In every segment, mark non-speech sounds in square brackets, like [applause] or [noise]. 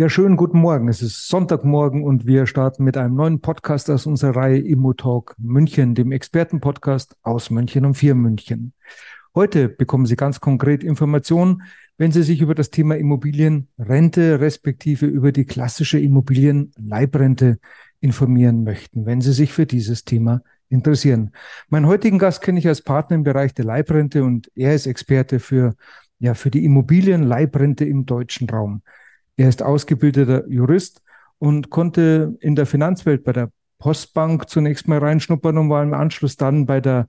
Ja, schönen guten Morgen. Es ist Sonntagmorgen und wir starten mit einem neuen Podcast aus unserer Reihe Immotalk München, dem Expertenpodcast aus München und für München. Heute bekommen Sie ganz konkret Informationen, wenn Sie sich über das Thema Immobilienrente respektive über die klassische Immobilienleibrente informieren möchten, wenn Sie sich für dieses Thema interessieren. Meinen heutigen Gast kenne ich als Partner im Bereich der Leibrente und er ist Experte für, ja, für die Immobilienleibrente im deutschen Raum. Er ist ausgebildeter Jurist und konnte in der Finanzwelt bei der Postbank zunächst mal reinschnuppern und war im Anschluss dann bei der,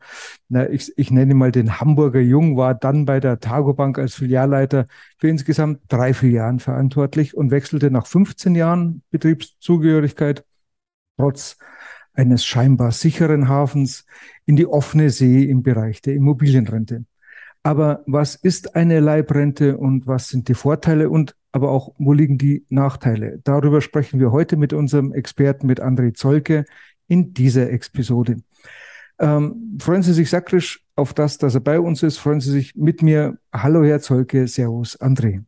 na, ich, ich nenne mal den Hamburger Jung, war dann bei der Targobank als Filialleiter für insgesamt drei Filialen verantwortlich und wechselte nach 15 Jahren Betriebszugehörigkeit trotz eines scheinbar sicheren Hafens in die offene See im Bereich der Immobilienrente. Aber was ist eine Leibrente und was sind die Vorteile und aber auch, wo liegen die Nachteile? Darüber sprechen wir heute mit unserem Experten, mit André Zolke, in dieser Episode. Ähm, freuen Sie sich sakrisch auf das, dass er bei uns ist. Freuen Sie sich mit mir. Hallo, Herr Zolke. Servus, André.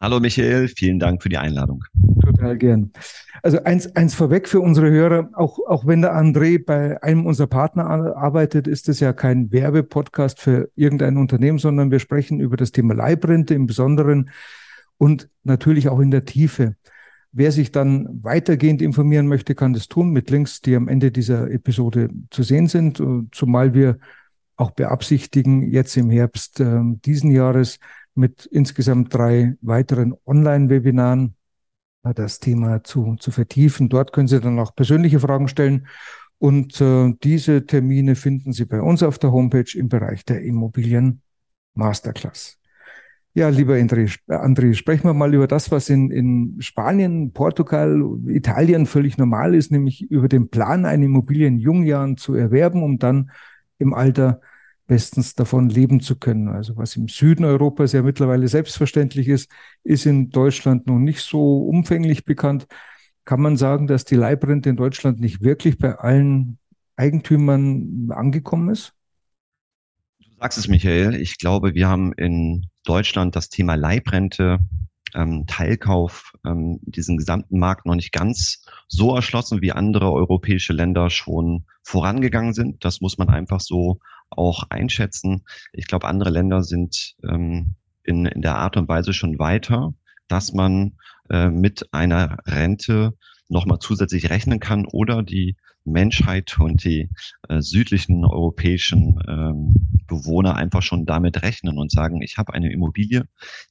Hallo, Michael. Vielen Dank für die Einladung. Total gern. Also eins, eins vorweg für unsere Hörer. Auch, auch wenn der André bei einem unserer Partner arbeitet, ist es ja kein Werbepodcast für irgendein Unternehmen, sondern wir sprechen über das Thema Leibrente im Besonderen und natürlich auch in der Tiefe. Wer sich dann weitergehend informieren möchte, kann das tun mit Links, die am Ende dieser Episode zu sehen sind, zumal wir auch beabsichtigen, jetzt im Herbst äh, diesen Jahres mit insgesamt drei weiteren Online-Webinaren äh, das Thema zu, zu vertiefen. Dort können Sie dann auch persönliche Fragen stellen. Und äh, diese Termine finden Sie bei uns auf der Homepage im Bereich der Immobilien Masterclass. Ja, lieber André, André, sprechen wir mal über das, was in, in Spanien, Portugal, Italien völlig normal ist, nämlich über den Plan, eine Immobilie in jungen Jahren zu erwerben, um dann im Alter bestens davon leben zu können. Also was im Süden Europas ja mittlerweile selbstverständlich ist, ist in Deutschland noch nicht so umfänglich bekannt. Kann man sagen, dass die Leibrente in Deutschland nicht wirklich bei allen Eigentümern angekommen ist? Du sagst es, Michael. Ich glaube, wir haben in Deutschland das Thema Leibrente, ähm, Teilkauf, ähm, diesen gesamten Markt noch nicht ganz so erschlossen, wie andere europäische Länder schon vorangegangen sind. Das muss man einfach so auch einschätzen. Ich glaube, andere Länder sind ähm, in, in der Art und Weise schon weiter, dass man äh, mit einer Rente nochmal zusätzlich rechnen kann oder die Menschheit und die äh, südlichen europäischen ähm, Bewohner einfach schon damit rechnen und sagen, ich habe eine Immobilie,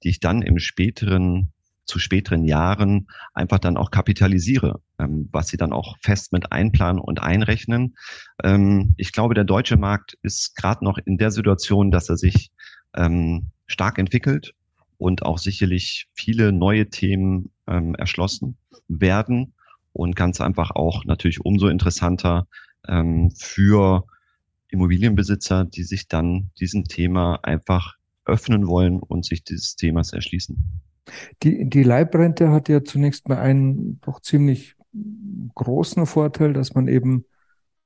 die ich dann im späteren zu späteren Jahren einfach dann auch kapitalisiere, ähm, was sie dann auch fest mit einplanen und einrechnen. Ähm, ich glaube, der deutsche Markt ist gerade noch in der Situation, dass er sich ähm, stark entwickelt und auch sicherlich viele neue Themen ähm, erschlossen werden und ganz einfach auch natürlich umso interessanter ähm, für Immobilienbesitzer, die sich dann diesem Thema einfach öffnen wollen und sich dieses Themas erschließen. Die, die Leibrente hat ja zunächst mal einen doch ziemlich großen Vorteil, dass man eben,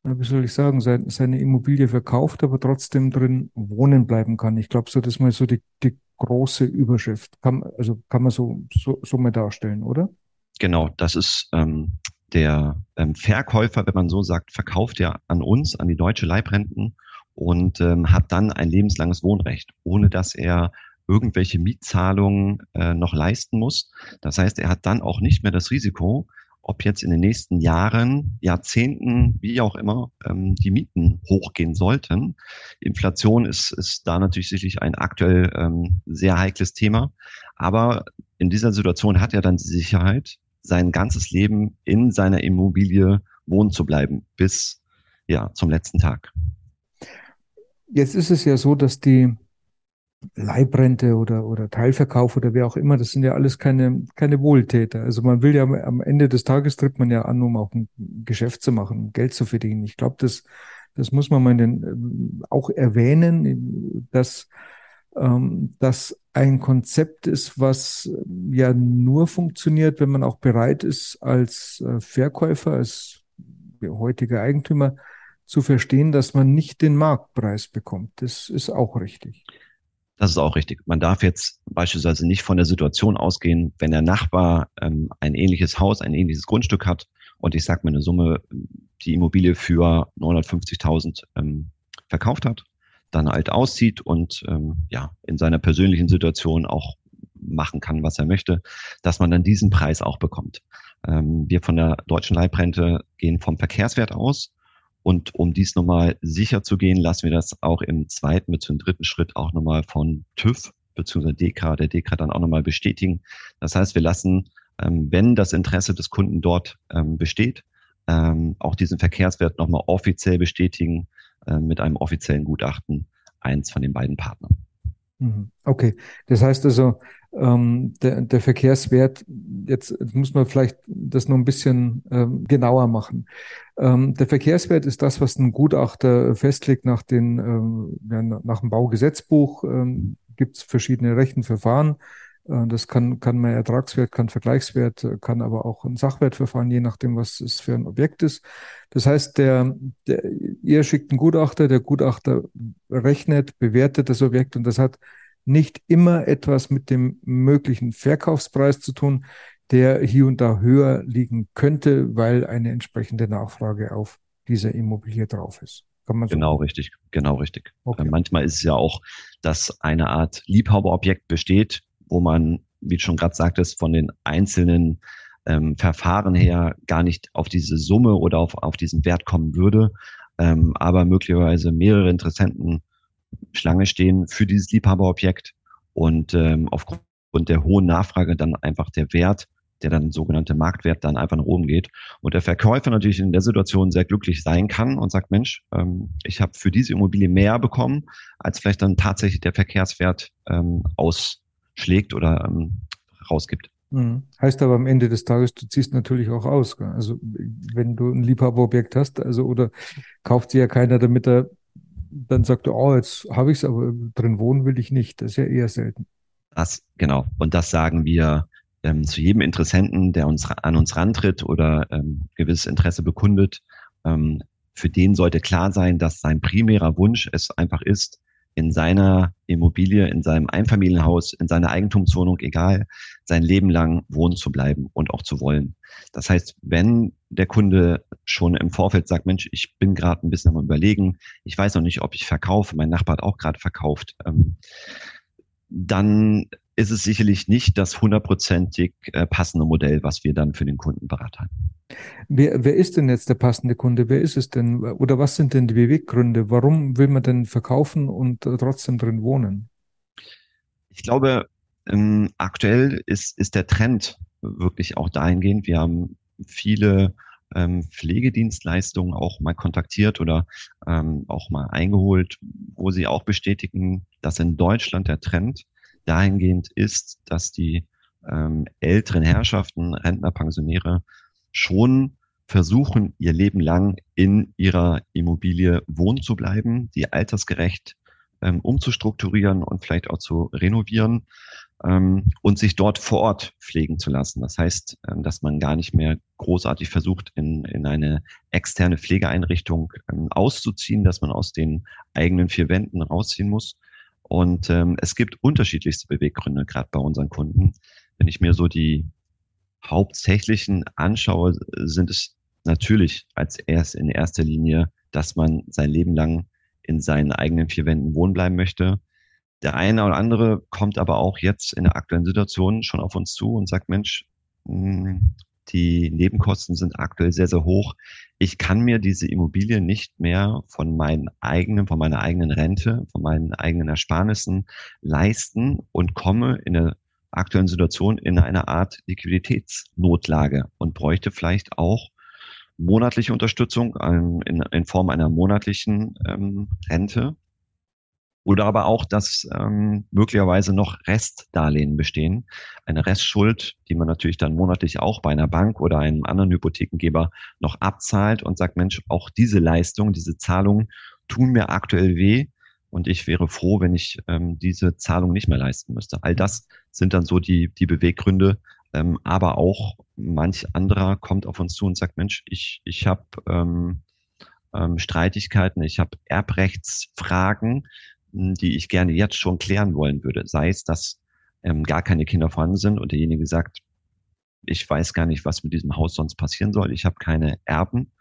wie soll ich sagen, seine Immobilie verkauft, aber trotzdem drin wohnen bleiben kann. Ich glaube, so das ist mal so die, die große Überschrift. Kann, also kann man so, so, so mal darstellen, oder? Genau, das ist ähm, der ähm, Verkäufer, wenn man so sagt, verkauft ja an uns, an die deutsche Leibrenten und ähm, hat dann ein lebenslanges Wohnrecht, ohne dass er irgendwelche Mietzahlungen äh, noch leisten muss. Das heißt, er hat dann auch nicht mehr das Risiko, ob jetzt in den nächsten Jahren, Jahrzehnten, wie auch immer, ähm, die Mieten hochgehen sollten. Inflation ist, ist da natürlich sicherlich ein aktuell ähm, sehr heikles Thema. Aber in dieser Situation hat er dann die Sicherheit, sein ganzes Leben in seiner Immobilie wohnen zu bleiben, bis ja zum letzten Tag. Jetzt ist es ja so, dass die Leibrente oder, oder Teilverkauf oder wer auch immer, das sind ja alles keine, keine Wohltäter. Also man will ja am Ende des Tages tritt man ja an, um auch ein Geschäft zu machen, Geld zu verdienen. Ich glaube, das, das muss man mal den, ähm, auch erwähnen, dass ähm, das ein Konzept ist, was äh, ja nur funktioniert, wenn man auch bereit ist, als äh, Verkäufer, als heutiger Eigentümer zu verstehen, dass man nicht den Marktpreis bekommt. Das ist auch richtig. Das ist auch richtig. Man darf jetzt beispielsweise nicht von der Situation ausgehen, wenn der Nachbar ähm, ein ähnliches Haus, ein ähnliches Grundstück hat und ich sage mir eine Summe, die Immobilie für 950.000 ähm, verkauft hat, dann halt auszieht und ähm, ja in seiner persönlichen Situation auch machen kann, was er möchte, dass man dann diesen Preis auch bekommt. Ähm, wir von der deutschen Leibrente gehen vom Verkehrswert aus und um dies nochmal sicher zu gehen, lassen wir das auch im zweiten zum dritten Schritt auch nochmal von TÜV bzw. DK, der DK dann auch nochmal bestätigen. Das heißt, wir lassen, ähm, wenn das Interesse des Kunden dort ähm, besteht, ähm, auch diesen Verkehrswert nochmal offiziell bestätigen äh, mit einem offiziellen Gutachten eins von den beiden Partnern. Mhm. Okay, das heißt also, ähm, der, der Verkehrswert, jetzt muss man vielleicht das noch ein bisschen ähm, genauer machen. Ähm, der Verkehrswert ist das, was ein Gutachter festlegt nach, den, ähm, nach dem Baugesetzbuch. Ähm, Gibt es verschiedene Rechenverfahren. Äh, das kann, kann man Ertragswert, kann Vergleichswert, kann aber auch ein Sachwertverfahren, je nachdem, was es für ein Objekt ist. Das heißt, der, der, ihr schickt einen Gutachter, der Gutachter rechnet, bewertet das Objekt und das hat nicht immer etwas mit dem möglichen Verkaufspreis zu tun, der hier und da höher liegen könnte, weil eine entsprechende Nachfrage auf dieser Immobilie drauf ist. So genau sagen? richtig, genau richtig. Okay. Manchmal ist es ja auch, dass eine Art Liebhaberobjekt besteht, wo man, wie du schon gerade sagtest, von den einzelnen ähm, Verfahren her gar nicht auf diese Summe oder auf, auf diesen Wert kommen würde, ähm, aber möglicherweise mehrere Interessenten Schlange stehen für dieses Liebhaberobjekt und ähm, aufgrund der hohen Nachfrage dann einfach der Wert, der dann sogenannte Marktwert dann einfach nach oben geht. Und der Verkäufer natürlich in der Situation sehr glücklich sein kann und sagt, Mensch, ähm, ich habe für diese Immobilie mehr bekommen, als vielleicht dann tatsächlich der Verkehrswert ähm, aus schlägt oder ähm, rausgibt. Mhm. Heißt aber am Ende des Tages, du ziehst natürlich auch aus. Gell? Also wenn du ein Liebhaberobjekt hast, also oder kauft sie ja keiner, damit er dann sagt oh, jetzt habe ich es, aber drin wohnen will ich nicht. Das ist ja eher selten. Das, genau. Und das sagen wir ähm, zu jedem Interessenten, der uns an uns rantritt oder ähm, gewisses Interesse bekundet. Ähm, für den sollte klar sein, dass sein primärer Wunsch es einfach ist, in seiner Immobilie, in seinem Einfamilienhaus, in seiner Eigentumswohnung, egal, sein Leben lang wohnen zu bleiben und auch zu wollen. Das heißt, wenn der Kunde schon im Vorfeld sagt, Mensch, ich bin gerade ein bisschen am überlegen, ich weiß noch nicht, ob ich verkaufe, mein Nachbar hat auch gerade verkauft, ähm, dann ist es sicherlich nicht das hundertprozentig äh, passende Modell, was wir dann für den Kunden beraten. Wer, wer ist denn jetzt der passende Kunde? Wer ist es denn? Oder was sind denn die Beweggründe? Warum will man denn verkaufen und äh, trotzdem drin wohnen? Ich glaube, ähm, aktuell ist, ist der Trend wirklich auch dahingehend. Wir haben viele ähm, Pflegedienstleistungen auch mal kontaktiert oder ähm, auch mal eingeholt, wo sie auch bestätigen, dass in Deutschland der Trend dahingehend ist, dass die ähm, älteren Herrschaften, Rentner, Pensionäre schon versuchen, ihr Leben lang in ihrer Immobilie wohnen zu bleiben, die altersgerecht ähm, umzustrukturieren und vielleicht auch zu renovieren ähm, und sich dort vor Ort pflegen zu lassen. Das heißt, ähm, dass man gar nicht mehr großartig versucht, in, in eine externe Pflegeeinrichtung ähm, auszuziehen, dass man aus den eigenen vier Wänden rausziehen muss. Und ähm, es gibt unterschiedlichste Beweggründe, gerade bei unseren Kunden. Wenn ich mir so die hauptsächlichen anschaue, sind es natürlich als erst in erster Linie, dass man sein Leben lang in seinen eigenen vier Wänden wohnen bleiben möchte. Der eine oder andere kommt aber auch jetzt in der aktuellen Situation schon auf uns zu und sagt, Mensch, hm, die Nebenkosten sind aktuell sehr, sehr hoch. Ich kann mir diese Immobilie nicht mehr von meinen eigenen, von meiner eigenen Rente, von meinen eigenen Ersparnissen leisten und komme in der aktuellen Situation in einer Art Liquiditätsnotlage und bräuchte vielleicht auch monatliche Unterstützung in, in Form einer monatlichen ähm, Rente Oder aber auch, dass ähm, möglicherweise noch Restdarlehen bestehen. Eine Restschuld, die man natürlich dann monatlich auch bei einer Bank oder einem anderen Hypothekengeber noch abzahlt und sagt, Mensch, auch diese Leistung, diese Zahlungen tun mir aktuell weh und ich wäre froh, wenn ich ähm, diese Zahlung nicht mehr leisten müsste. All das sind dann so die, die Beweggründe, ähm, aber auch manch anderer kommt auf uns zu und sagt, Mensch, ich, ich habe ähm, ähm, Streitigkeiten, ich habe Erbrechtsfragen, die ich gerne jetzt schon klären wollen würde. Sei es, dass ähm, gar keine Kinder vorhanden sind und derjenige sagt, ich weiß gar nicht, was mit diesem Haus sonst passieren soll. Ich habe keine Erben.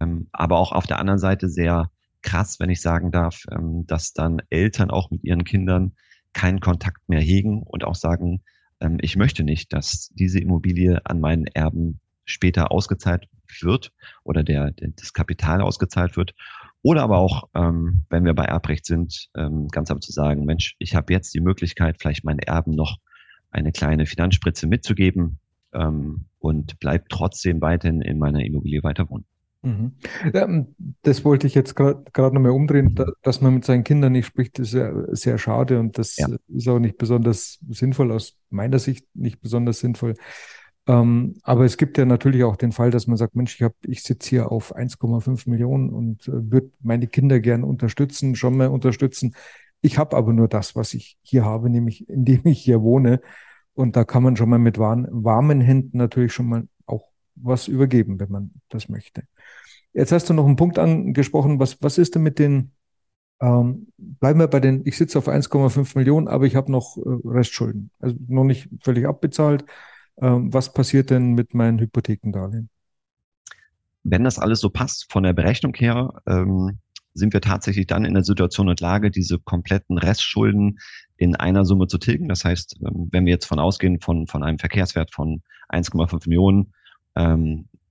Ähm, aber auch auf der anderen Seite sehr krass, wenn ich sagen darf, ähm, dass dann Eltern auch mit ihren Kindern keinen Kontakt mehr hegen und auch sagen, ähm, ich möchte nicht, dass diese Immobilie an meinen Erben später ausgezahlt wird oder der, der das Kapital ausgezahlt wird. Oder aber auch, ähm, wenn wir bei Erbrecht sind, ähm, ganz am zu sagen, Mensch, ich habe jetzt die Möglichkeit, vielleicht meinen Erben noch eine kleine Finanzspritze mitzugeben ähm, und bleib trotzdem weiterhin in meiner Immobilie weiter wohnen. Mhm. Ja, das wollte ich jetzt gerade nochmal umdrehen, da, dass man mit seinen Kindern nicht spricht, ist ja sehr schade und das ja. ist auch nicht besonders sinnvoll, aus meiner Sicht nicht besonders sinnvoll. Ähm, aber es gibt ja natürlich auch den Fall, dass man sagt, Mensch, ich, hab, ich sitze hier auf 1,5 Millionen und äh, würde meine Kinder gern unterstützen, schon mal unterstützen. Ich habe aber nur das, was ich hier habe, nämlich indem ich hier wohne. Und da kann man schon mal mit warm, warmen Händen natürlich schon mal auch was übergeben, wenn man das möchte. Jetzt hast du noch einen Punkt angesprochen. Was, was ist denn mit den, ähm, bleiben wir bei den, ich sitze auf 1,5 Millionen, aber ich habe noch äh, Restschulden. Also noch nicht völlig abbezahlt. Ähm, was passiert denn mit meinen Hypothekendarlehen? Wenn das alles so passt von der Berechnung her, ähm, sind wir tatsächlich dann in der Situation und Lage, diese kompletten Restschulden in einer Summe zu tilgen. Das heißt, ähm, wenn wir jetzt von ausgehen von, von einem Verkehrswert von 1,5 Millionen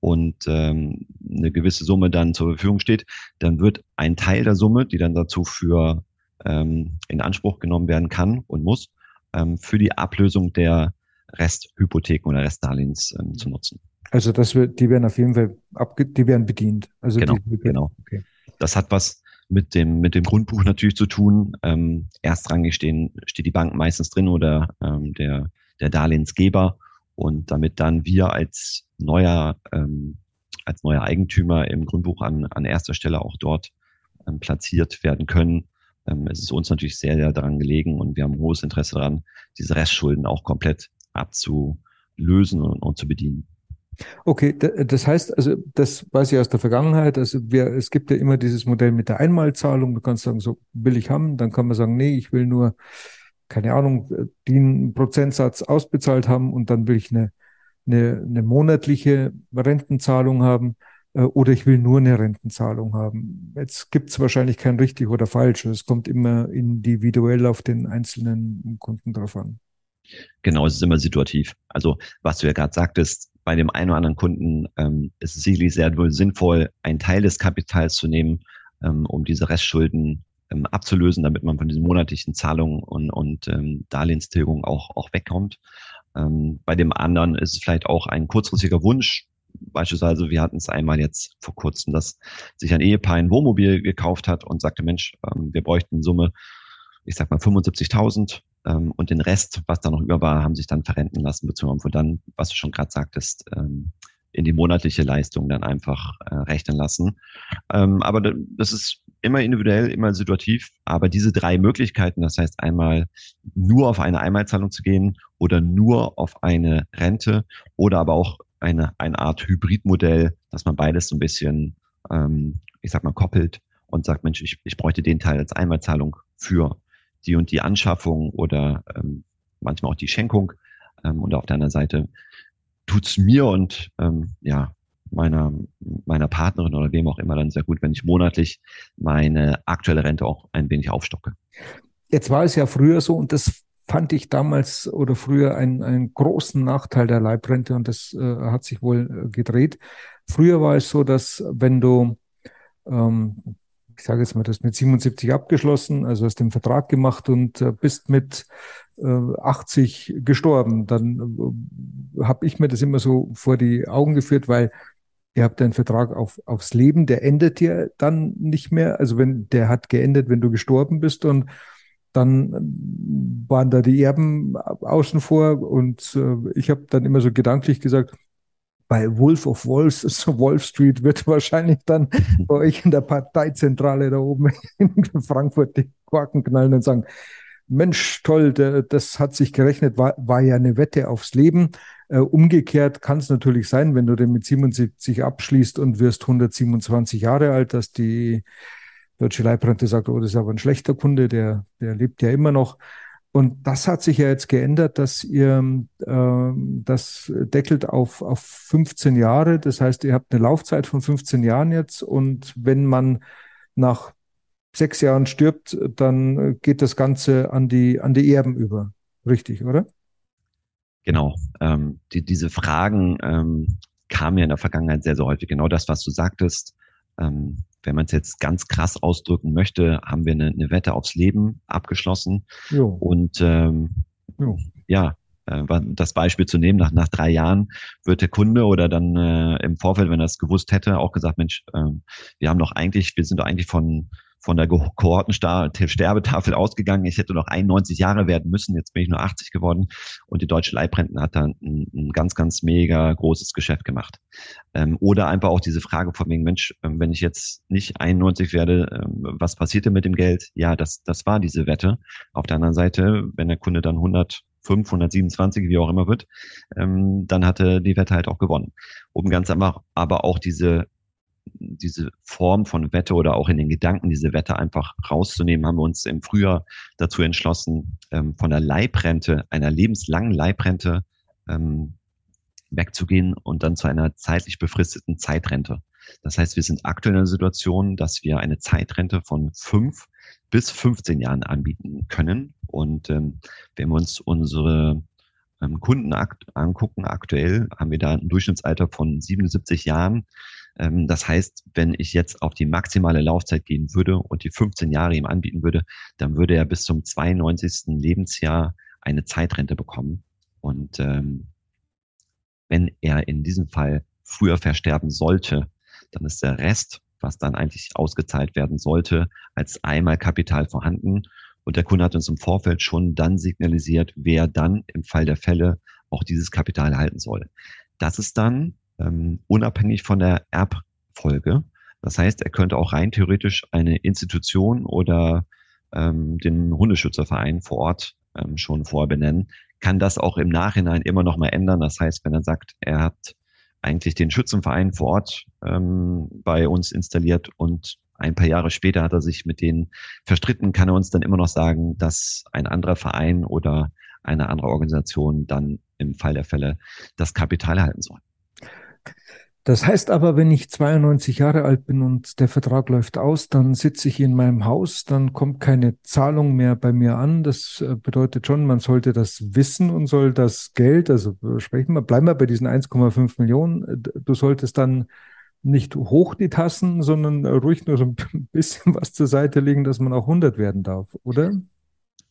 und eine gewisse Summe dann zur Verfügung steht, dann wird ein Teil der Summe, die dann dazu für in Anspruch genommen werden kann und muss, für die Ablösung der Resthypotheken oder Restdarlehens ähm, zu nutzen. Also das wird, die werden auf jeden Fall abge die werden bedient. Also genau, die, genau. Okay. Das hat was mit dem mit dem Grundbuch natürlich zu tun. Ähm, erstrangig stehen, steht die Bank meistens drin oder ähm, der der Darlehensgeber und damit dann wir als neuer ähm, als neuer Eigentümer im Grundbuch an an erster Stelle auch dort ähm, platziert werden können. Ähm, es ist uns natürlich sehr, sehr daran gelegen und wir haben hohes Interesse daran, diese Restschulden auch komplett abzulösen und, und zu bedienen. Okay, das heißt, also das weiß ich aus der Vergangenheit, also wir, es gibt ja immer dieses Modell mit der Einmalzahlung, du kannst sagen, so will ich haben, dann kann man sagen, nee, ich will nur, keine Ahnung, den Prozentsatz ausbezahlt haben und dann will ich eine, eine, eine monatliche Rentenzahlung haben äh, oder ich will nur eine Rentenzahlung haben. Jetzt gibt es wahrscheinlich kein richtig oder falsch, es kommt immer individuell auf den einzelnen Kunden drauf an. Genau, es ist immer situativ. Also was du ja gerade sagtest, bei dem einen oder anderen Kunden ähm, ist es sicherlich sehr wohl sinnvoll, einen Teil des Kapitals zu nehmen, ähm, um diese Restschulden ähm, abzulösen, damit man von diesen monatlichen Zahlungen und, und ähm, Darlehenstilgung auch, auch wegkommt. Ähm, bei dem anderen ist es vielleicht auch ein kurzfristiger Wunsch. Beispielsweise, wir hatten es einmal jetzt vor kurzem, dass sich ein Ehepaar ein Wohnmobil gekauft hat und sagte, Mensch, ähm, wir bräuchten in Summe, ich sag mal 75.000 ähm, und den Rest, was da noch über war, haben sich dann verrenten lassen, beziehungsweise dann, was du schon gerade sagtest, ähm, in die monatliche Leistung dann einfach äh, rechnen lassen. Ähm, aber das ist immer individuell, immer situativ. Aber diese drei Möglichkeiten, das heißt einmal nur auf eine Einmalzahlung zu gehen oder nur auf eine Rente oder aber auch eine, eine Art Hybridmodell, dass man beides so ein bisschen, ähm, ich sag mal, koppelt und sagt, Mensch, ich, ich bräuchte den Teil als Einmalzahlung für die und die Anschaffung oder ähm, manchmal auch die Schenkung. Ähm, und auf der anderen Seite tut's mir und ähm, ja, meiner, meiner Partnerin oder wem auch immer dann sehr gut, wenn ich monatlich meine aktuelle Rente auch ein wenig aufstocke. Jetzt war es ja früher so und das fand ich damals oder früher einen, einen großen Nachteil der Leibrente und das äh, hat sich wohl äh, gedreht. Früher war es so, dass wenn du ähm, ich sage jetzt mal, das mit 77 abgeschlossen, also hast den Vertrag gemacht und äh, bist mit äh, 80 gestorben. Dann äh, habe ich mir das immer so vor die Augen geführt, weil ihr habt einen Vertrag auf, aufs Leben, der endet ja dann nicht mehr. Also wenn der hat geendet, wenn du gestorben bist und dann waren da die Erben außen vor und äh, ich habe dann immer so gedanklich gesagt, bei Wolf of Wolves, [laughs] so Wolf Street wird wahrscheinlich dann [laughs] bei euch in der Parteizentrale da oben in [laughs] Frankfurt die Korken knallen und sagen, Mensch, toll, das hat sich gerechnet, war, war ja eine Wette aufs Leben. Äh, umgekehrt kann es natürlich sein, wenn du den mit 77 abschließt und wirst 127 Jahre alt, dass die Deutsche Leibrente sagt, oh, das ist aber ein schlechter Kunde, der, der lebt ja immer noch. Und das hat sich ja jetzt geändert, dass ihr äh, das deckelt auf, auf 15 Jahre. Das heißt, ihr habt eine Laufzeit von 15 Jahren jetzt. Und wenn man nach sechs Jahren stirbt, dann geht das Ganze an die, an die Erben über. Richtig, oder? Genau. Ähm, die, diese Fragen ähm, kamen ja in der Vergangenheit sehr, sehr häufig. Genau das, was du sagtest. Ähm, wenn man es jetzt ganz krass ausdrücken möchte, haben wir eine, eine Wette aufs Leben abgeschlossen. Jo. Und ähm, jo. ja, äh, das Beispiel zu nehmen, nach, nach drei Jahren wird der Kunde oder dann äh, im Vorfeld, wenn er es gewusst hätte, auch gesagt, Mensch, äh, wir haben doch eigentlich, wir sind doch eigentlich von von der Kohortensterbetafel ausgegangen. Ich hätte noch 91 Jahre werden müssen. Jetzt bin ich nur 80 geworden. Und die Deutsche Leibrenten hat da ein, ein ganz, ganz mega großes Geschäft gemacht. Ähm, oder einfach auch diese Frage von wegen, Mensch, ähm, wenn ich jetzt nicht 91 werde, ähm, was denn mit dem Geld? Ja, das, das war diese Wette. Auf der anderen Seite, wenn der Kunde dann 100 527, wie auch immer wird, ähm, dann hatte die Wette halt auch gewonnen. Um ganz einfach aber auch diese diese Form von Wette oder auch in den Gedanken diese Wette einfach rauszunehmen, haben wir uns im Frühjahr dazu entschlossen, ähm, von der Leibrente, einer lebenslangen Leibrente ähm, wegzugehen und dann zu einer zeitlich befristeten Zeitrente. Das heißt, wir sind aktuell in der Situation, dass wir eine Zeitrente von fünf bis 15 Jahren anbieten können. Und ähm, wenn wir uns unsere ähm, Kunden akt angucken, aktuell haben wir da ein Durchschnittsalter von 77 Jahren. Ähm, das heißt, wenn ich jetzt auf die maximale Laufzeit gehen würde und die 15 Jahre ihm anbieten würde, dann würde er bis zum 92. Lebensjahr eine Zeitrente bekommen. Und ähm, wenn er in diesem Fall früher versterben sollte, dann ist der Rest, was dann eigentlich ausgezahlt werden sollte, als einmal Kapital vorhanden. Und der Kunde hat uns im Vorfeld schon dann signalisiert, wer dann im Fall der Fälle auch dieses Kapital erhalten soll. Das ist dann ähm, unabhängig von der Erbfolge. Das heißt, er könnte auch rein theoretisch eine Institution oder ähm, den Hundeschützerverein vor Ort ähm, schon vorher benennen, kann das auch im Nachhinein immer noch mal ändern. Das heißt, wenn er sagt, er hat eigentlich den Schützenverein vor Ort ähm, bei uns installiert und ein paar Jahre später hat er sich mit denen verstritten, kann er uns dann immer noch sagen, dass ein anderer Verein oder eine andere Organisation dann im Fall der Fälle das Kapital erhalten soll. Das heißt aber, wenn ich 92 Jahre alt bin und der Vertrag läuft aus, dann sitze ich in meinem Haus, dann kommt keine Zahlung mehr bei mir an. Das äh, bedeutet schon, man sollte das wissen und soll das Geld, also äh, sprechen wir, bleiben wir bei diesen 1,5 Millionen. Äh, du solltest dann nicht hoch die Tassen, sondern ruhig nur so ein [laughs] bisschen was zur Seite legen, dass man auch 100 werden darf, oder?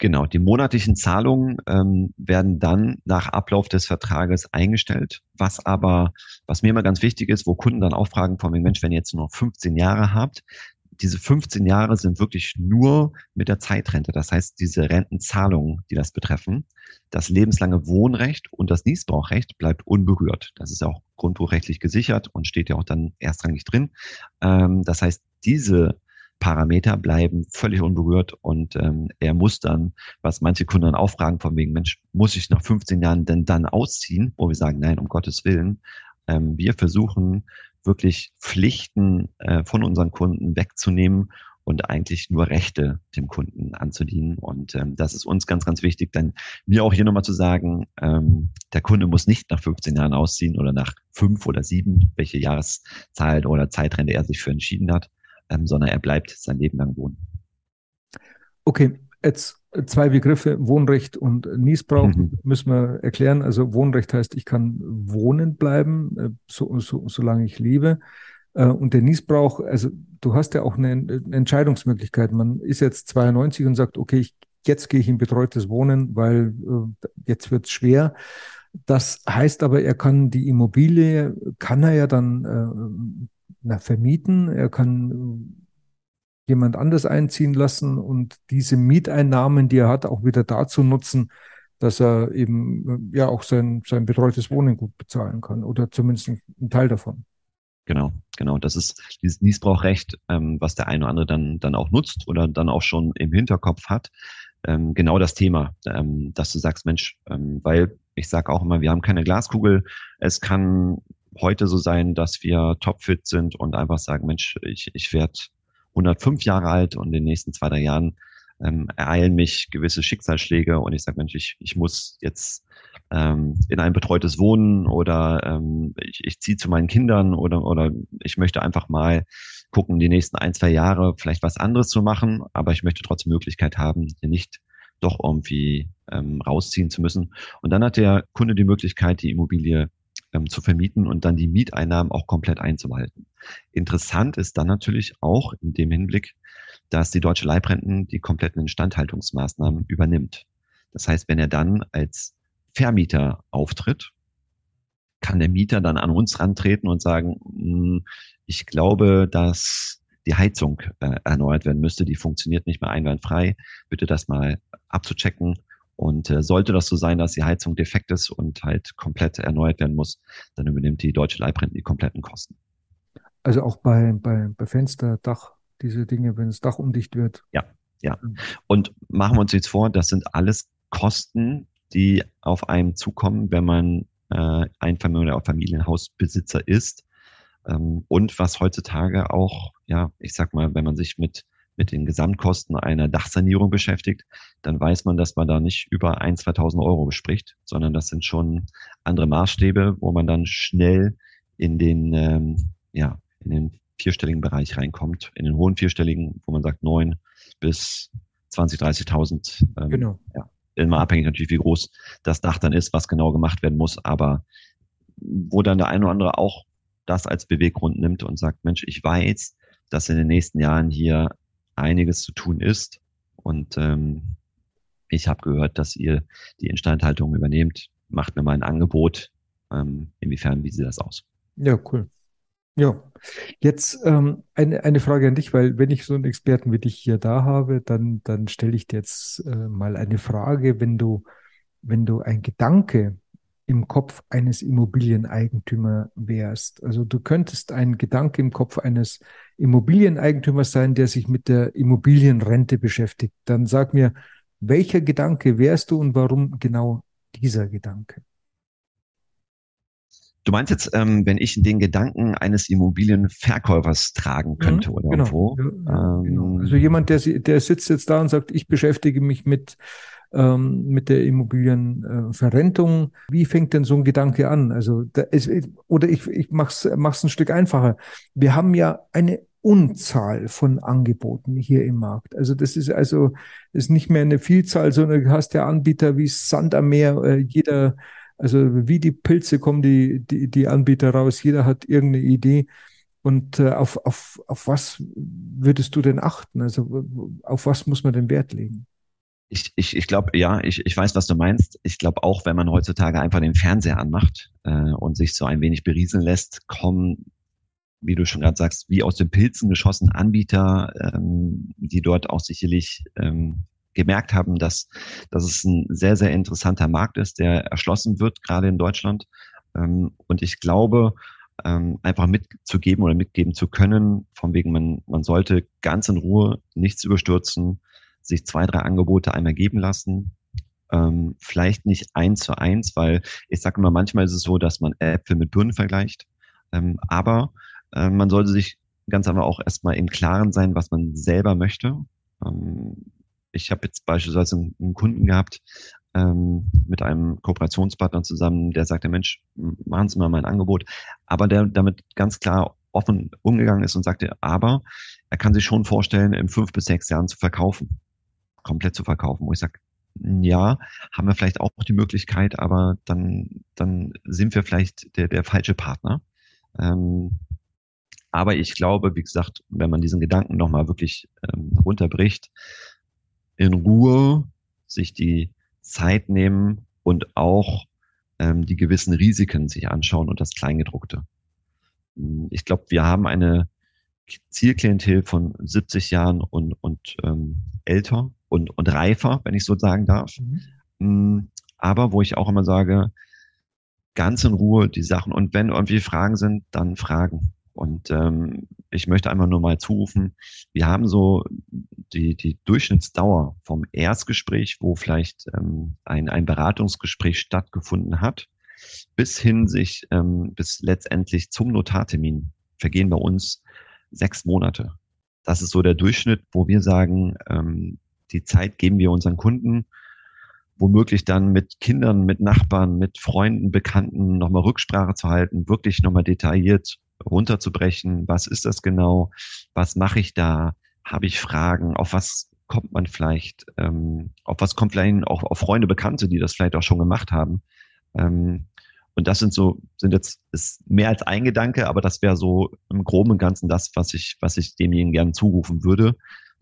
Genau, die monatlichen Zahlungen ähm, werden dann nach Ablauf des Vertrages eingestellt. Was aber, was mir immer ganz wichtig ist, wo Kunden dann auch fragen von mir, Mensch, wenn ihr jetzt nur noch 15 Jahre habt, diese 15 Jahre sind wirklich nur mit der Zeitrente. Das heißt, diese Rentenzahlungen, die das betreffen, das lebenslange Wohnrecht und das Niesbrauchrecht bleibt unberührt. Das ist auch grundbuchrechtlich gesichert und steht ja auch dann erstrangig drin. Ähm, das heißt, diese Parameter bleiben völlig unberührt und ähm, er muss dann, was manche Kunden dann auch fragen, von wegen, Mensch, muss ich nach 15 Jahren denn dann ausziehen? Wo wir sagen, nein, um Gottes Willen. Ähm, wir versuchen wirklich Pflichten äh, von unseren Kunden wegzunehmen und eigentlich nur Rechte dem Kunden anzudienen. Und ähm, das ist uns ganz, ganz wichtig, denn mir auch hier nochmal zu sagen, ähm, der Kunde muss nicht nach 15 Jahren ausziehen oder nach fünf oder sieben, welche Jahreszahl oder Zeitrente er sich für entschieden hat, ähm, sondern er bleibt sein Leben lang wohnen. Okay, jetzt zwei Begriffe, Wohnrecht und Niesbrauch, mhm. müssen wir erklären. Also Wohnrecht heißt, ich kann wohnen bleiben, äh, so, so, solange ich lebe. Äh, und der Niesbrauch, also du hast ja auch eine Entscheidungsmöglichkeit. Man ist jetzt 92 und sagt, okay, ich, jetzt gehe ich in betreutes Wohnen, weil äh, jetzt wird es schwer. Das heißt aber, er kann die Immobilie, kann er ja dann na, vermieten, er kann jemand anders einziehen lassen und diese Mieteinnahmen, die er hat, auch wieder dazu nutzen, dass er eben ja auch sein, sein betreutes Wohnen gut bezahlen kann oder zumindest einen Teil davon. Genau, genau. Das ist dieses Niesbrauchrecht, ähm, was der eine oder andere dann, dann auch nutzt oder dann auch schon im Hinterkopf hat. Ähm, genau das Thema, ähm, dass du sagst, Mensch, ähm, weil ich sage auch immer, wir haben keine Glaskugel. Es kann heute so sein, dass wir topfit sind und einfach sagen, Mensch, ich, ich werde 105 Jahre alt und in den nächsten zwei, drei Jahren ähm, ereilen mich gewisse Schicksalsschläge und ich sage, Mensch, ich, ich muss jetzt ähm, in ein betreutes Wohnen oder ähm, ich, ich ziehe zu meinen Kindern oder, oder ich möchte einfach mal gucken, die nächsten ein, zwei Jahre vielleicht was anderes zu machen, aber ich möchte trotzdem Möglichkeit haben, hier nicht doch irgendwie ähm, rausziehen zu müssen. Und dann hat der Kunde die Möglichkeit, die Immobilie ähm, zu vermieten und dann die Mieteinnahmen auch komplett einzubehalten. Interessant ist dann natürlich auch in dem Hinblick, dass die Deutsche Leibrenten die kompletten Instandhaltungsmaßnahmen übernimmt. Das heißt, wenn er dann als Vermieter auftritt, kann der Mieter dann an uns rantreten und sagen, hm, ich glaube, dass die Heizung äh, erneuert werden müsste, die funktioniert nicht mehr einwandfrei. Bitte das mal abzuchecken. Und äh, sollte das so sein, dass die Heizung defekt ist und halt komplett erneuert werden muss, dann übernimmt die Deutsche Leibrenten die kompletten Kosten. Also auch bei, bei, bei Fenster, Dach, diese Dinge, wenn das Dach undicht wird. Ja, ja. Und machen wir uns jetzt vor, das sind alles Kosten, die auf einem zukommen, wenn man äh, Einfamilien- oder Familienhausbesitzer ist. Ähm, und was heutzutage auch, ja, ich sag mal, wenn man sich mit mit den Gesamtkosten einer Dachsanierung beschäftigt, dann weiß man, dass man da nicht über 1.000, 2.000 Euro spricht, sondern das sind schon andere Maßstäbe, wo man dann schnell in den, ähm, ja, in den vierstelligen Bereich reinkommt, in den hohen vierstelligen, wo man sagt neun bis 20, 30.000. Ähm, genau. Ja, immer abhängig natürlich, wie groß das Dach dann ist, was genau gemacht werden muss, aber wo dann der eine oder andere auch das als Beweggrund nimmt und sagt, Mensch, ich weiß, dass in den nächsten Jahren hier einiges zu tun ist und ähm, ich habe gehört, dass ihr die Instandhaltung übernehmt. Macht mir mal ein Angebot. Ähm, inwiefern, wie sieht das aus? Ja, cool. Ja, jetzt ähm, eine, eine Frage an dich, weil wenn ich so einen Experten wie dich hier da habe, dann, dann stelle ich dir jetzt äh, mal eine Frage, wenn du, wenn du ein Gedanke im Kopf eines Immobilieneigentümers wärst. Also du könntest ein Gedanke im Kopf eines Immobilieneigentümers sein, der sich mit der Immobilienrente beschäftigt. Dann sag mir, welcher Gedanke wärst du und warum genau dieser Gedanke? Du meinst jetzt, ähm, wenn ich den Gedanken eines Immobilienverkäufers tragen könnte mhm, oder genau, wo? Ja, ähm, genau. Also jemand, der, der sitzt jetzt da und sagt, ich beschäftige mich mit, ähm, mit der Immobilienverrentung. Wie fängt denn so ein Gedanke an? Also da ist, oder ich, ich mach's, mach's ein Stück einfacher. Wir haben ja eine Unzahl von Angeboten hier im Markt. Also das ist also ist nicht mehr eine Vielzahl, sondern du hast ja Anbieter wie Sand am Meer. Äh, jeder also wie die Pilze kommen die, die, die Anbieter raus, jeder hat irgendeine Idee. Und äh, auf, auf, auf was würdest du denn achten? Also auf was muss man denn Wert legen? Ich, ich, ich glaube, ja, ich, ich weiß, was du meinst. Ich glaube auch, wenn man heutzutage einfach den Fernseher anmacht äh, und sich so ein wenig berieseln lässt, kommen, wie du schon gerade sagst, wie aus den Pilzen geschossen Anbieter, ähm, die dort auch sicherlich ähm, gemerkt haben, dass, dass es ein sehr, sehr interessanter Markt ist, der erschlossen wird, gerade in Deutschland. Ähm, und ich glaube, ähm, einfach mitzugeben oder mitgeben zu können, von wegen, man, man sollte ganz in Ruhe nichts überstürzen, sich zwei, drei Angebote einmal geben lassen. Ähm, vielleicht nicht eins zu eins, weil ich sage immer, manchmal ist es so, dass man Äpfel mit Birnen vergleicht. aber äh, man sollte sich ganz einfach auch erstmal im Klaren sein, was man selber möchte ich habe jetzt beispielsweise einen, Kunden gehabt ähm, mit einem Kooperationspartner zusammen, der sagte, Mensch, machen Sie mal mein Angebot, aber der damit ganz klar offen umgegangen ist und sagte, aber er kann sich schon vorstellen, in fünf bis sechs Jahren zu verkaufen, komplett zu verkaufen, wo ich sage, ja, haben wir vielleicht auch die Möglichkeit, aber dann, dann sind wir vielleicht der, der falsche Partner. Ähm, aber ich glaube, wie gesagt, wenn man diesen Gedanken nochmal wirklich ähm, runterbricht, in Ruhe sich die Zeit nehmen und auch ähm, die gewissen Risiken sich anschauen und das Kleingedruckte. Hm, ich glaube, wir haben eine Zielklientel von 70 Jahren und, und ähm, älter und, und reifer, wenn ich so sagen darf. Mhm. Hm, aber wo ich auch immer sage, ganz in Ruhe die Sachen und wenn irgendwie Fragen sind, dann Fragen. Und ähm, ich möchte einmal nur mal zurufen, wir haben so die, die Durchschnittsdauer vom Erstgespräch, wo vielleicht ähm, ein, ein Beratungsgespräch stattgefunden hat, bis hin sich, ähm, bis letztendlich zum Notartermin vergehen bei uns sechs Monate. Das ist so der Durchschnitt, wo wir sagen, ähm, die Zeit geben wir unseren Kunden, womöglich dann mit Kindern, mit Nachbarn, mit Freunden, Bekannten nochmal Rücksprache zu halten, wirklich nochmal detailliert runterzubrechen. Was ist das genau? Was mache ich da? Habe ich Fragen? Auf was kommt man vielleicht? Ähm, auf was kommt vielleicht auch auf Freunde, Bekannte, die das vielleicht auch schon gemacht haben? Ähm, und das sind so, sind jetzt, ist mehr als ein Gedanke, aber das wäre so im Groben und Ganzen das, was ich, was ich demjenigen gerne zurufen würde,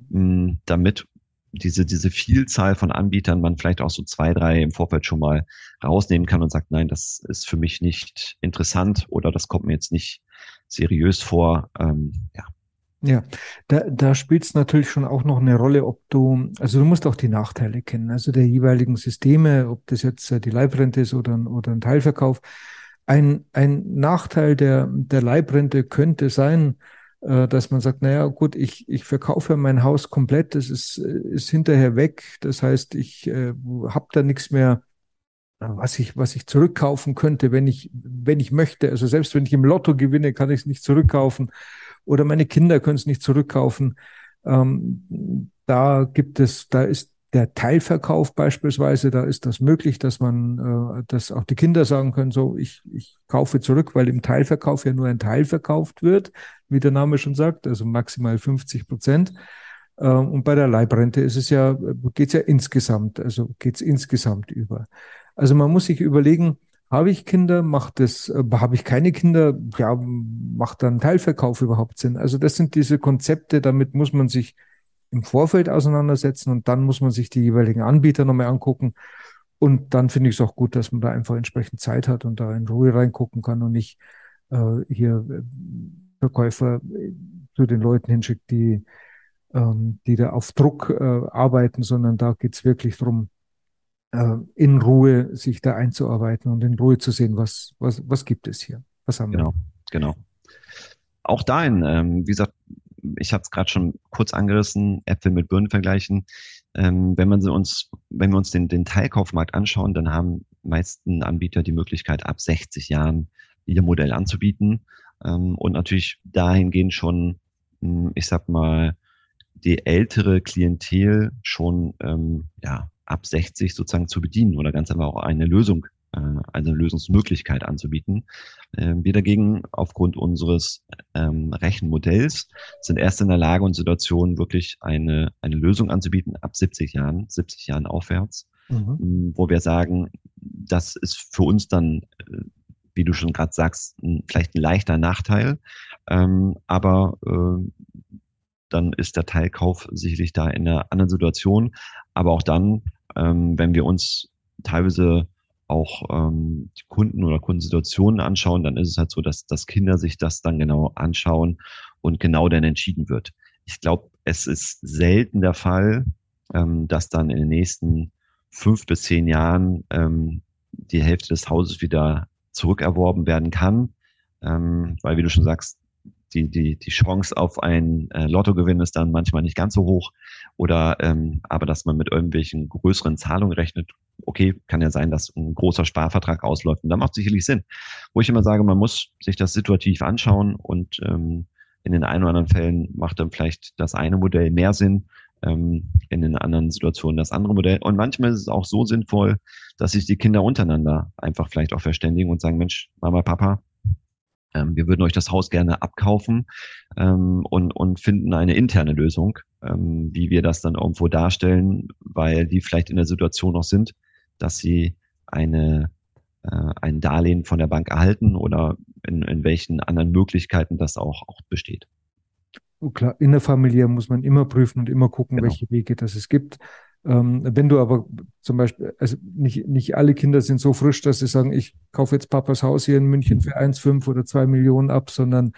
mh, mm, damit diese, diese Vielzahl von Anbietern man vielleicht auch so zwei, drei im Vorfeld schon mal rausnehmen kann und sagt, nein, das ist für mich nicht interessant oder das kommt mir jetzt nicht seriös vor. Ähm, ja. Ja, da, da spielt es natürlich schon auch noch eine Rolle, ob du, also du musst auch die Nachteile kennen, also der jeweiligen Systeme, ob das jetzt äh, die Leibrente ist oder, oder ein Teilverkauf. Ein, ein Nachteil der, der Leibrente könnte sein, dass man sagt, naja, gut, ich, ich verkaufe mein Haus komplett, das ist, ist hinterher weg. Das heißt, ich äh, habe da nichts mehr, was ich, was ich zurückkaufen könnte, wenn ich, wenn ich möchte. Also selbst wenn ich im Lotto gewinne, kann ich es nicht zurückkaufen. Oder meine Kinder können es nicht zurückkaufen. Ähm, da gibt es, da ist der Teilverkauf beispielsweise, da ist das möglich, dass man, äh, dass auch die Kinder sagen können, so, ich, ich kaufe zurück, weil im Teilverkauf ja nur ein Teil verkauft wird, wie der Name schon sagt, also maximal 50 Prozent. Äh, und bei der Leibrente ist es ja, geht's ja insgesamt, also geht's insgesamt über. Also man muss sich überlegen, habe ich Kinder, macht es, äh, habe ich keine Kinder, ja, macht dann Teilverkauf überhaupt Sinn? Also das sind diese Konzepte, damit muss man sich im Vorfeld auseinandersetzen und dann muss man sich die jeweiligen Anbieter nochmal angucken. Und dann finde ich es auch gut, dass man da einfach entsprechend Zeit hat und da in Ruhe reingucken kann und nicht äh, hier äh, Verkäufer äh, zu den Leuten hinschickt, die, ähm, die da auf Druck äh, arbeiten, sondern da geht es wirklich darum, äh, in Ruhe sich da einzuarbeiten und in Ruhe zu sehen, was, was, was gibt es hier? Was haben genau, wir? Genau, genau. Auch dahin, ähm, wie gesagt, ich habe es gerade schon kurz angerissen, Äpfel mit Birnen vergleichen. Ähm, wenn man sie uns, wenn wir uns den, den Teilkaufmarkt anschauen, dann haben meisten Anbieter die Möglichkeit, ab 60 Jahren ihr Modell anzubieten. Ähm, und natürlich dahingehend schon, hm, ich sag mal, die ältere Klientel schon ähm, ja, ab 60 sozusagen zu bedienen oder ganz einfach auch eine Lösung eine Lösungsmöglichkeit anzubieten. Ähm, wir dagegen aufgrund unseres ähm, Rechenmodells sind erst in der Lage und Situation wirklich eine, eine Lösung anzubieten ab 70 Jahren, 70 Jahren aufwärts, mhm. Ähm, wo wir sagen, das ist für uns dann, äh, wie du schon gerade sagst, vielleicht ein leichter Nachteil, aber äh, dann ist der Teilkauf sicherlich da in einer anderen Situation. Aber auch dann, wenn wir uns teilweise auch ähm, die Kunden oder Kundensituationen anschauen, dann ist es halt so, dass, dass Kinder sich das dann genau anschauen und genau dann entschieden wird. Ich glaube, es ist selten der Fall, ähm, dass dann in den nächsten fünf bis zehn Jahren ähm, die Hälfte des Hauses wieder zurückerworben werden kann, ähm, weil wie du schon sagst, die, die, die Chance auf ein äh, Lottogewinn ist dann manchmal nicht ganz so hoch. Oder ähm, aber dass man mit irgendwelchen größeren Zahlungen rechnet, okay, kann ja sein, dass ein großer Sparvertrag ausläuft. Und da macht sicherlich Sinn. Wo ich immer sage, man muss sich das situativ anschauen und ähm, in den ein oder anderen Fällen macht dann vielleicht das eine Modell mehr Sinn, ähm, in den anderen Situationen das andere Modell. Und manchmal ist es auch so sinnvoll, dass sich die Kinder untereinander einfach vielleicht auch verständigen und sagen, Mensch, Mama, Papa, ähm, wir würden euch das Haus gerne abkaufen ähm, und, und finden eine interne Lösung, ähm, wie wir das dann irgendwo darstellen, weil die vielleicht in der Situation noch sind, dass sie eine, äh, ein Darlehen von der Bank erhalten oder in, in welchen anderen Möglichkeiten das auch, auch besteht. Klar, innerfamiliär muss man immer prüfen und immer gucken, genau. welche Wege das es gibt. Ähm, wenn du aber zum Beispiel, also nicht, nicht alle Kinder sind so frisch, dass sie sagen, ich kaufe jetzt Papas Haus hier in München für 1,5 oder 2 Millionen ab, sondern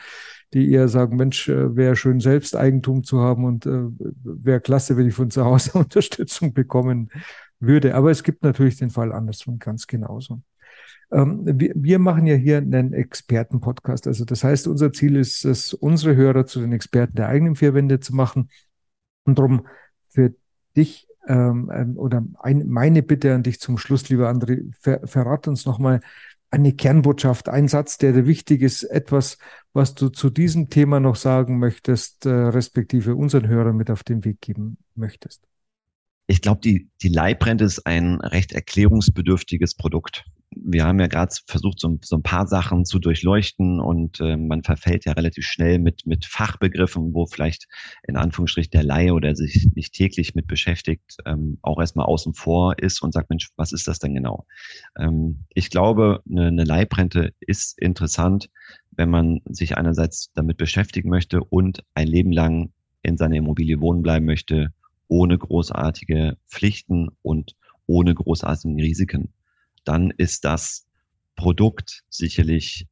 die eher sagen, Mensch, äh, wäre schön, selbst Eigentum zu haben und äh, wäre klasse, wenn ich von zu Hause [laughs] Unterstützung bekommen würde. Aber es gibt natürlich den Fall andersrum ganz genauso. Ähm, wir, wir machen ja hier einen Experten-Podcast. Also das heißt, unser Ziel ist es, unsere Hörer zu den Experten der eigenen vier Wände zu machen. Und darum für dich ähm, ähm, oder ein, meine Bitte an dich zum Schluss, lieber André, ver, verrat uns nochmal eine Kernbotschaft, ein Satz, der dir wichtig ist, etwas, was du zu diesem Thema noch sagen möchtest, äh, respektive unseren Hörern mit auf den Weg geben möchtest. Ich glaube, die, die Leibrente ist ein recht erklärungsbedürftiges Produkt wir haben ja gerade versucht, so, so, ein paar Sachen zu durchleuchten und äh, man verfällt ja relativ schnell mit, mit Fachbegriffen, wo vielleicht in Anführungsstrich der Laie oder sich nicht täglich mit beschäftigt, ähm, auch erstmal außen vor ist und sagt, Mensch, was ist das denn genau? Ähm, ich glaube, eine, eine Leibrente ist interessant, wenn man sich einerseits damit beschäftigen möchte und ein Leben lang in seiner Immobilie wohnen bleiben möchte, ohne großartige Pflichten und ohne großartigen Risiken dann ist das Produkt sicherlich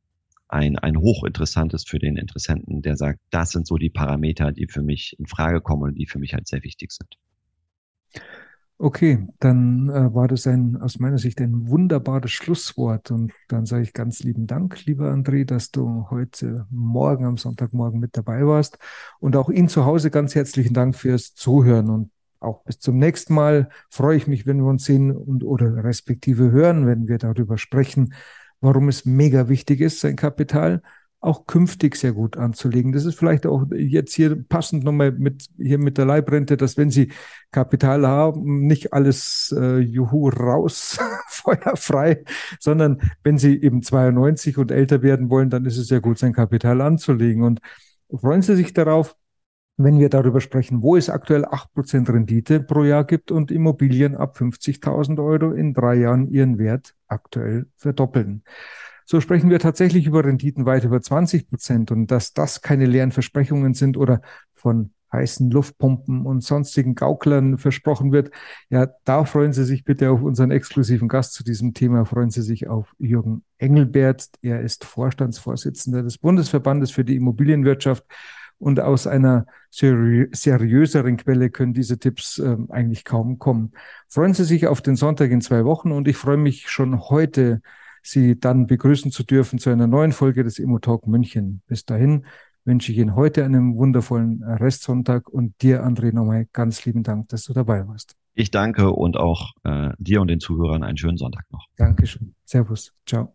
ein, ein hochinteressantes für den Interessenten, der sagt, das sind so die Parameter, die für mich in Frage kommen und die für mich halt sehr wichtig sind. Okay, dann äh, war das ein aus meiner Sicht ein wunderbares Schlusswort und dann sage ich ganz lieben Dank, lieber André, dass du heute Morgen am Sonntagmorgen mit dabei warst und auch Ihnen zu Hause ganz herzlichen Dank fürs Zuhören und auch bis zum nächsten Mal freue ich mich, wenn wir uns sehen und oder respektive hören, wenn wir darüber sprechen, warum es mega wichtig ist, sein Kapital auch künftig sehr gut anzulegen. Das ist vielleicht auch jetzt hier passend nochmal mit hier mit der Leibrente, dass wenn Sie Kapital haben, nicht alles äh, Juhu raus, [laughs] feuerfrei, sondern wenn Sie eben 92 und älter werden wollen, dann ist es sehr gut, sein Kapital anzulegen. Und freuen Sie sich darauf, wenn wir darüber sprechen, wo es aktuell 8% Rendite pro Jahr gibt und Immobilien ab 50.000 Euro in drei Jahren ihren Wert aktuell verdoppeln. So sprechen wir tatsächlich über Renditen weit über 20 Prozent und dass das keine leeren Versprechungen sind oder von heißen Luftpumpen und sonstigen Gauklern versprochen wird. Ja, da freuen Sie sich bitte auf unseren exklusiven Gast zu diesem Thema. Freuen Sie sich auf Jürgen Engelbert. Er ist Vorstandsvorsitzender des Bundesverbandes für die Immobilienwirtschaft und aus einer seri seriöseren Quelle können diese Tipps äh, eigentlich kaum kommen. Freuen Sie sich auf den Sonntag in zwei Wochen und ich freue mich schon heute, Sie dann begrüßen zu dürfen zu einer neuen Folge des Immo Talk München. Bis dahin wünsche ich Ihnen heute einen wundervollen Restsonntag und dir, André, nochmal ganz lieben Dank, dass du dabei warst. Ich danke und auch äh, dir und den Zuhörern einen schönen Sonntag noch. Dankeschön. Servus. Ciao.